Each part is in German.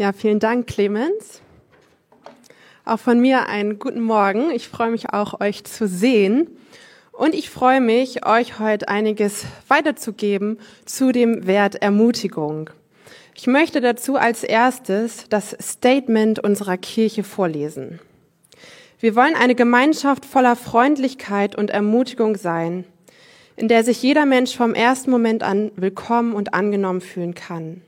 Ja, vielen Dank, Clemens. Auch von mir einen guten Morgen. Ich freue mich auch, euch zu sehen. Und ich freue mich, euch heute einiges weiterzugeben zu dem Wert Ermutigung. Ich möchte dazu als erstes das Statement unserer Kirche vorlesen. Wir wollen eine Gemeinschaft voller Freundlichkeit und Ermutigung sein, in der sich jeder Mensch vom ersten Moment an willkommen und angenommen fühlen kann.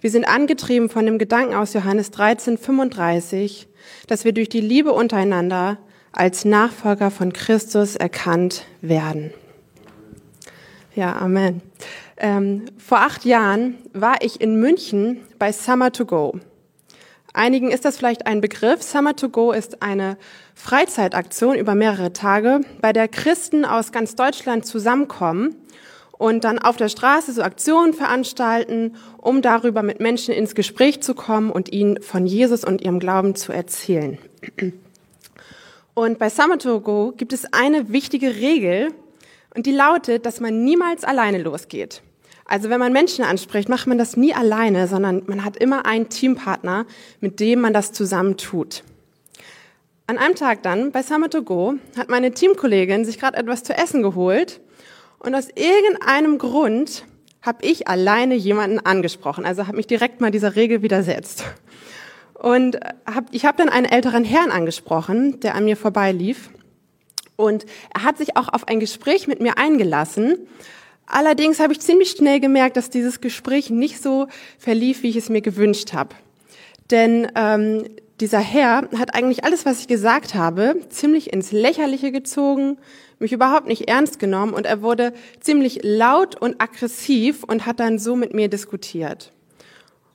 Wir sind angetrieben von dem Gedanken aus Johannes 13, 35, dass wir durch die Liebe untereinander als Nachfolger von Christus erkannt werden. Ja, Amen. Ähm, vor acht Jahren war ich in München bei Summer to Go. Einigen ist das vielleicht ein Begriff. Summer to Go ist eine Freizeitaktion über mehrere Tage, bei der Christen aus ganz Deutschland zusammenkommen und dann auf der Straße so Aktionen veranstalten, um darüber mit Menschen ins Gespräch zu kommen und ihnen von Jesus und ihrem Glauben zu erzählen. Und bei Summer to Go gibt es eine wichtige Regel und die lautet, dass man niemals alleine losgeht. Also wenn man Menschen anspricht, macht man das nie alleine, sondern man hat immer einen Teampartner, mit dem man das zusammen tut. An einem Tag dann bei Summer to Go hat meine Teamkollegin sich gerade etwas zu essen geholt und aus irgendeinem Grund habe ich alleine jemanden angesprochen, also habe mich direkt mal dieser Regel widersetzt. Und hab, ich habe dann einen älteren Herrn angesprochen, der an mir vorbeilief. Und er hat sich auch auf ein Gespräch mit mir eingelassen. Allerdings habe ich ziemlich schnell gemerkt, dass dieses Gespräch nicht so verlief, wie ich es mir gewünscht habe. Denn ähm, dieser Herr hat eigentlich alles, was ich gesagt habe, ziemlich ins Lächerliche gezogen, mich überhaupt nicht ernst genommen und er wurde ziemlich laut und aggressiv und hat dann so mit mir diskutiert.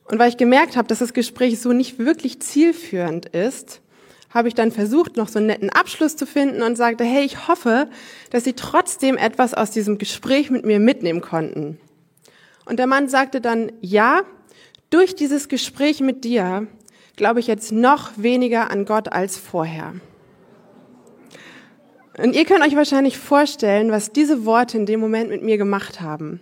Und weil ich gemerkt habe, dass das Gespräch so nicht wirklich zielführend ist, habe ich dann versucht, noch so einen netten Abschluss zu finden und sagte, hey, ich hoffe, dass Sie trotzdem etwas aus diesem Gespräch mit mir mitnehmen konnten. Und der Mann sagte dann, ja, durch dieses Gespräch mit dir glaube ich jetzt noch weniger an Gott als vorher. Und ihr könnt euch wahrscheinlich vorstellen, was diese Worte in dem Moment mit mir gemacht haben.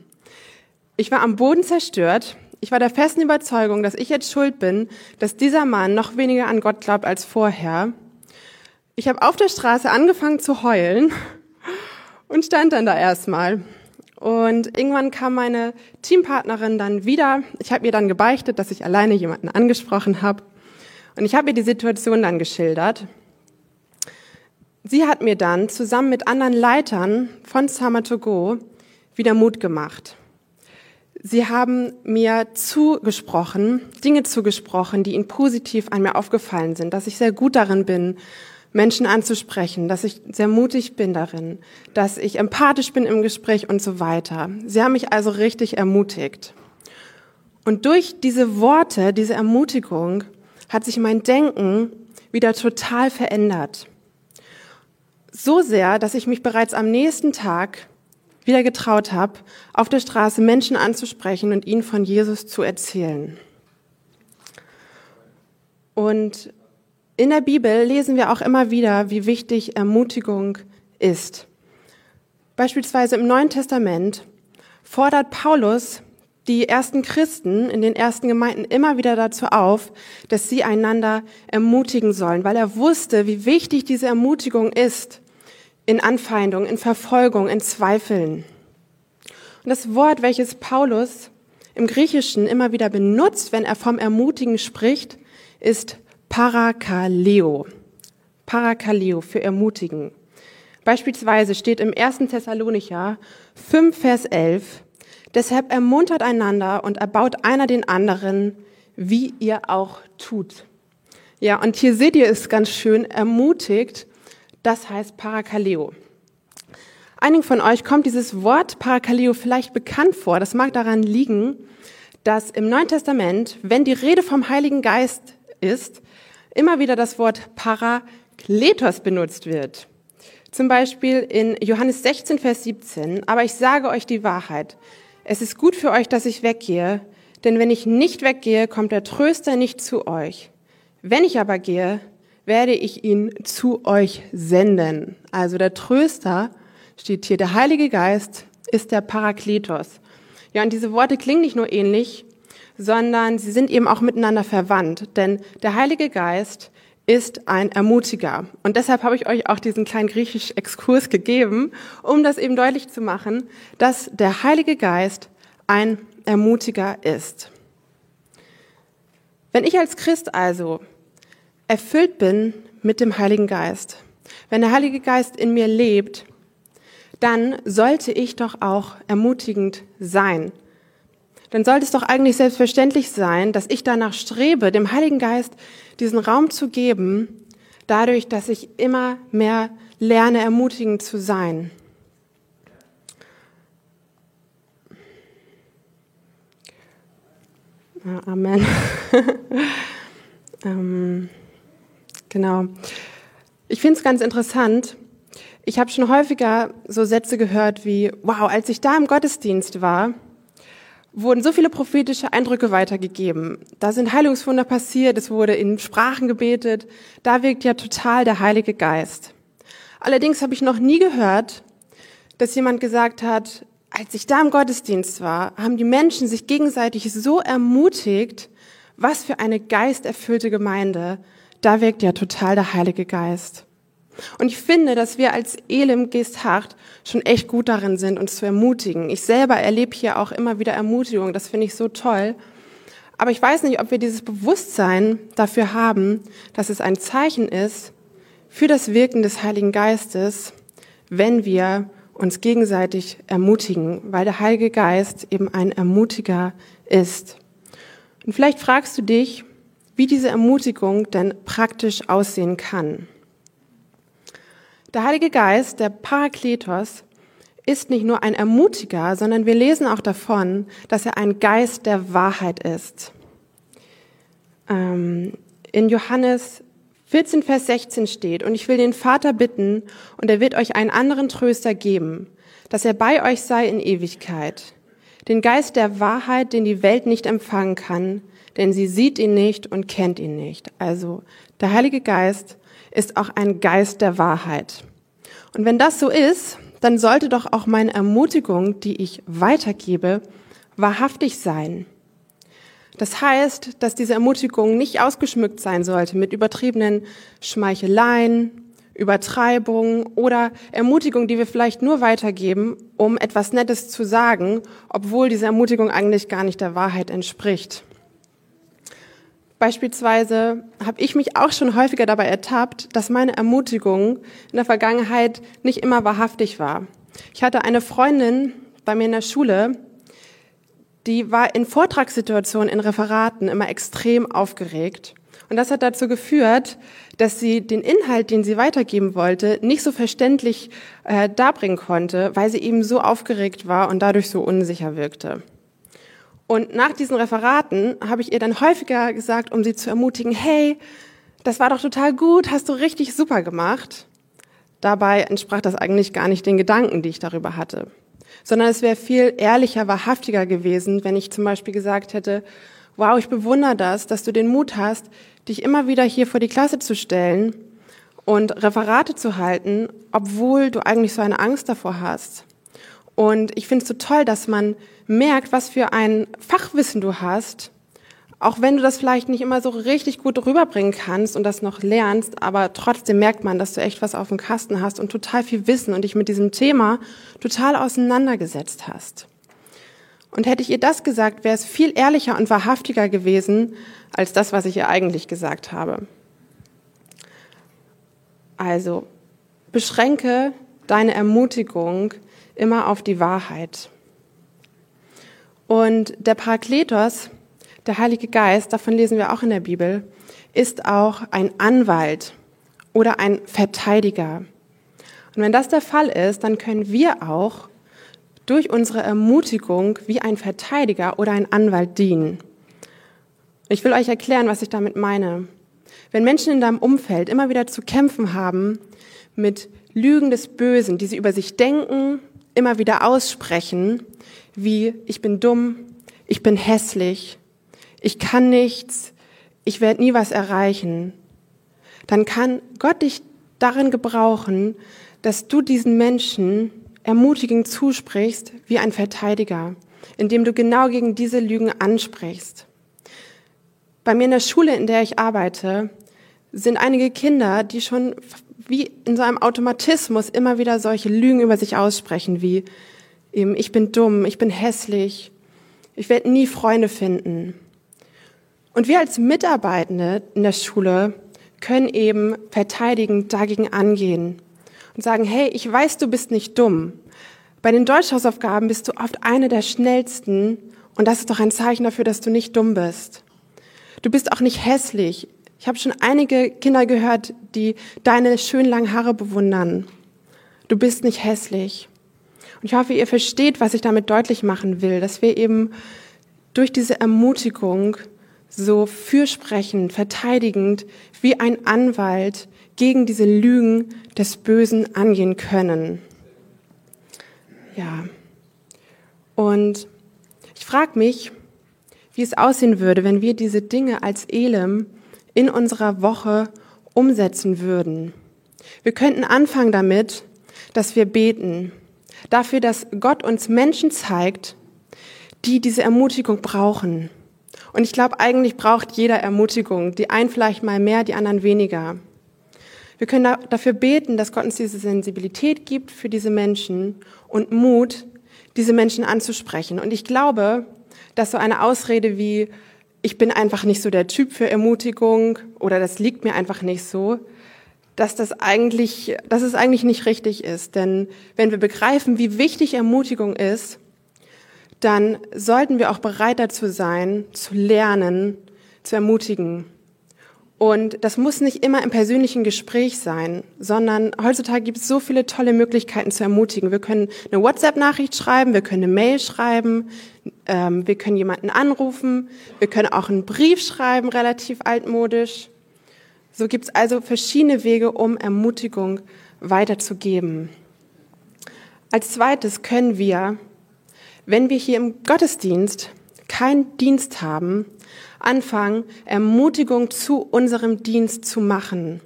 Ich war am Boden zerstört. Ich war der festen Überzeugung, dass ich jetzt schuld bin, dass dieser Mann noch weniger an Gott glaubt als vorher. Ich habe auf der Straße angefangen zu heulen und stand dann da erstmal. Und irgendwann kam meine Teampartnerin dann wieder. Ich habe ihr dann gebeichtet, dass ich alleine jemanden angesprochen habe. Und ich habe ihr die Situation dann geschildert. Sie hat mir dann zusammen mit anderen Leitern von Summer to Go wieder Mut gemacht. Sie haben mir zugesprochen, Dinge zugesprochen, die ihnen positiv an mir aufgefallen sind, dass ich sehr gut darin bin, Menschen anzusprechen, dass ich sehr mutig bin darin, dass ich empathisch bin im Gespräch und so weiter. Sie haben mich also richtig ermutigt. Und durch diese Worte, diese Ermutigung, hat sich mein Denken wieder total verändert. So sehr, dass ich mich bereits am nächsten Tag wieder getraut habe, auf der Straße Menschen anzusprechen und ihnen von Jesus zu erzählen. Und in der Bibel lesen wir auch immer wieder, wie wichtig Ermutigung ist. Beispielsweise im Neuen Testament fordert Paulus die ersten Christen in den ersten Gemeinden immer wieder dazu auf, dass sie einander ermutigen sollen, weil er wusste, wie wichtig diese Ermutigung ist in Anfeindung, in Verfolgung, in Zweifeln. Und das Wort, welches Paulus im Griechischen immer wieder benutzt, wenn er vom Ermutigen spricht, ist Parakaleo. Parakaleo für Ermutigen. Beispielsweise steht im 1. Thessalonicher 5, Vers 11, Deshalb ermuntert einander und erbaut einer den anderen, wie ihr auch tut. Ja, und hier seht ihr es ganz schön, ermutigt, das heißt Parakaleo. Einigen von euch kommt dieses Wort Parakaleo vielleicht bekannt vor. Das mag daran liegen, dass im Neuen Testament, wenn die Rede vom Heiligen Geist ist, immer wieder das Wort Parakletos benutzt wird. Zum Beispiel in Johannes 16, Vers 17. Aber ich sage euch die Wahrheit. Es ist gut für euch, dass ich weggehe, denn wenn ich nicht weggehe, kommt der Tröster nicht zu euch. Wenn ich aber gehe, werde ich ihn zu euch senden. Also der Tröster steht hier, der Heilige Geist ist der Parakletos. Ja, und diese Worte klingen nicht nur ähnlich, sondern sie sind eben auch miteinander verwandt. Denn der Heilige Geist ist ein Ermutiger. Und deshalb habe ich euch auch diesen kleinen griechischen Exkurs gegeben, um das eben deutlich zu machen, dass der Heilige Geist ein Ermutiger ist. Wenn ich als Christ also erfüllt bin mit dem Heiligen Geist, wenn der Heilige Geist in mir lebt, dann sollte ich doch auch ermutigend sein. Dann sollte es doch eigentlich selbstverständlich sein, dass ich danach strebe, dem Heiligen Geist diesen Raum zu geben, dadurch, dass ich immer mehr lerne, ermutigend zu sein. Amen. ähm, genau. Ich finde es ganz interessant. Ich habe schon häufiger so Sätze gehört wie, wow, als ich da im Gottesdienst war, wurden so viele prophetische Eindrücke weitergegeben. Da sind Heilungswunder passiert, es wurde in Sprachen gebetet. Da wirkt ja total der Heilige Geist. Allerdings habe ich noch nie gehört, dass jemand gesagt hat, als ich da im Gottesdienst war, haben die Menschen sich gegenseitig so ermutigt, was für eine geisterfüllte Gemeinde. Da wirkt ja total der Heilige Geist. Und ich finde, dass wir als Elim Geesthacht schon echt gut darin sind, uns zu ermutigen. Ich selber erlebe hier auch immer wieder Ermutigung. Das finde ich so toll. Aber ich weiß nicht, ob wir dieses Bewusstsein dafür haben, dass es ein Zeichen ist für das Wirken des Heiligen Geistes, wenn wir uns gegenseitig ermutigen, weil der Heilige Geist eben ein Ermutiger ist. Und vielleicht fragst du dich, wie diese Ermutigung denn praktisch aussehen kann. Der Heilige Geist, der Parakletos, ist nicht nur ein Ermutiger, sondern wir lesen auch davon, dass er ein Geist der Wahrheit ist. Ähm, in Johannes 14, Vers 16 steht, und ich will den Vater bitten, und er wird euch einen anderen Tröster geben, dass er bei euch sei in Ewigkeit. Den Geist der Wahrheit, den die Welt nicht empfangen kann, denn sie sieht ihn nicht und kennt ihn nicht. Also der Heilige Geist ist auch ein Geist der Wahrheit. Und wenn das so ist, dann sollte doch auch meine Ermutigung, die ich weitergebe, wahrhaftig sein. Das heißt, dass diese Ermutigung nicht ausgeschmückt sein sollte mit übertriebenen Schmeicheleien, Übertreibungen oder Ermutigung, die wir vielleicht nur weitergeben, um etwas Nettes zu sagen, obwohl diese Ermutigung eigentlich gar nicht der Wahrheit entspricht. Beispielsweise habe ich mich auch schon häufiger dabei ertappt, dass meine Ermutigung in der Vergangenheit nicht immer wahrhaftig war. Ich hatte eine Freundin bei mir in der Schule, die war in Vortragssituationen, in Referaten immer extrem aufgeregt. Und das hat dazu geführt, dass sie den Inhalt, den sie weitergeben wollte, nicht so verständlich äh, darbringen konnte, weil sie eben so aufgeregt war und dadurch so unsicher wirkte. Und nach diesen Referaten habe ich ihr dann häufiger gesagt, um sie zu ermutigen, hey, das war doch total gut, hast du richtig super gemacht. Dabei entsprach das eigentlich gar nicht den Gedanken, die ich darüber hatte. Sondern es wäre viel ehrlicher, wahrhaftiger gewesen, wenn ich zum Beispiel gesagt hätte, wow, ich bewundere das, dass du den Mut hast, dich immer wieder hier vor die Klasse zu stellen und Referate zu halten, obwohl du eigentlich so eine Angst davor hast. Und ich finde es so toll, dass man merkt, was für ein Fachwissen du hast, auch wenn du das vielleicht nicht immer so richtig gut rüberbringen kannst und das noch lernst, aber trotzdem merkt man, dass du echt was auf dem Kasten hast und total viel Wissen und dich mit diesem Thema total auseinandergesetzt hast. Und hätte ich ihr das gesagt, wäre es viel ehrlicher und wahrhaftiger gewesen als das, was ich ihr eigentlich gesagt habe. Also, beschränke deine Ermutigung immer auf die Wahrheit. Und der Parakletos, der Heilige Geist, davon lesen wir auch in der Bibel, ist auch ein Anwalt oder ein Verteidiger. Und wenn das der Fall ist, dann können wir auch durch unsere Ermutigung wie ein Verteidiger oder ein Anwalt dienen. Ich will euch erklären, was ich damit meine. Wenn Menschen in deinem Umfeld immer wieder zu kämpfen haben mit Lügen des Bösen, die sie über sich denken immer wieder aussprechen, wie ich bin dumm, ich bin hässlich, ich kann nichts, ich werde nie was erreichen, dann kann Gott dich darin gebrauchen, dass du diesen Menschen ermutigend zusprichst wie ein Verteidiger, indem du genau gegen diese Lügen ansprichst. Bei mir in der Schule, in der ich arbeite, sind einige Kinder, die schon wie in so einem Automatismus immer wieder solche Lügen über sich aussprechen, wie eben, ich bin dumm, ich bin hässlich, ich werde nie Freunde finden. Und wir als Mitarbeitende in der Schule können eben verteidigend dagegen angehen und sagen, hey, ich weiß, du bist nicht dumm. Bei den Deutschhausaufgaben bist du oft eine der schnellsten und das ist doch ein Zeichen dafür, dass du nicht dumm bist. Du bist auch nicht hässlich. Ich habe schon einige Kinder gehört, die deine schönen langen Haare bewundern. Du bist nicht hässlich. Und ich hoffe, ihr versteht, was ich damit deutlich machen will, dass wir eben durch diese Ermutigung so fürsprechend, verteidigend wie ein Anwalt gegen diese Lügen des Bösen angehen können. Ja. Und ich frage mich, wie es aussehen würde, wenn wir diese Dinge als Elem in unserer Woche umsetzen würden. Wir könnten anfangen damit, dass wir beten. Dafür, dass Gott uns Menschen zeigt, die diese Ermutigung brauchen. Und ich glaube, eigentlich braucht jeder Ermutigung. Die einen vielleicht mal mehr, die anderen weniger. Wir können dafür beten, dass Gott uns diese Sensibilität gibt für diese Menschen und Mut, diese Menschen anzusprechen. Und ich glaube, dass so eine Ausrede wie, ich bin einfach nicht so der Typ für Ermutigung oder das liegt mir einfach nicht so, dass das eigentlich, dass es eigentlich nicht richtig ist. Denn wenn wir begreifen, wie wichtig Ermutigung ist, dann sollten wir auch bereit dazu sein, zu lernen, zu ermutigen. Und das muss nicht immer im persönlichen Gespräch sein, sondern heutzutage gibt es so viele tolle Möglichkeiten zu ermutigen. Wir können eine WhatsApp-Nachricht schreiben, wir können eine Mail schreiben, ähm, wir können jemanden anrufen, wir können auch einen Brief schreiben, relativ altmodisch. So gibt es also verschiedene Wege, um Ermutigung weiterzugeben. Als zweites können wir, wenn wir hier im Gottesdienst keinen Dienst haben, anfangen, Ermutigung zu unserem Dienst zu machen,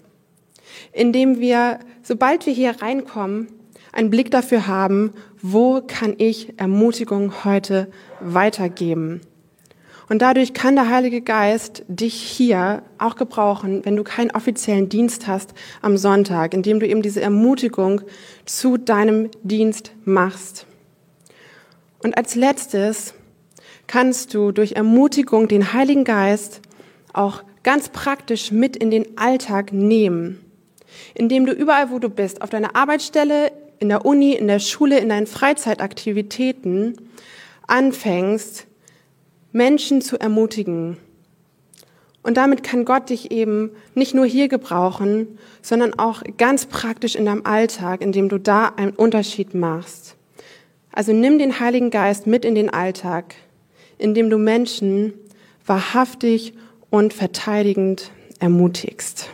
indem wir, sobald wir hier reinkommen, einen Blick dafür haben, wo kann ich Ermutigung heute weitergeben. Und dadurch kann der Heilige Geist dich hier auch gebrauchen, wenn du keinen offiziellen Dienst hast am Sonntag, indem du eben diese Ermutigung zu deinem Dienst machst. Und als letztes kannst du durch Ermutigung den Heiligen Geist auch ganz praktisch mit in den Alltag nehmen, indem du überall, wo du bist, auf deiner Arbeitsstelle, in der Uni, in der Schule, in deinen Freizeitaktivitäten anfängst, Menschen zu ermutigen. Und damit kann Gott dich eben nicht nur hier gebrauchen, sondern auch ganz praktisch in deinem Alltag, indem du da einen Unterschied machst. Also nimm den Heiligen Geist mit in den Alltag indem du Menschen wahrhaftig und verteidigend ermutigst.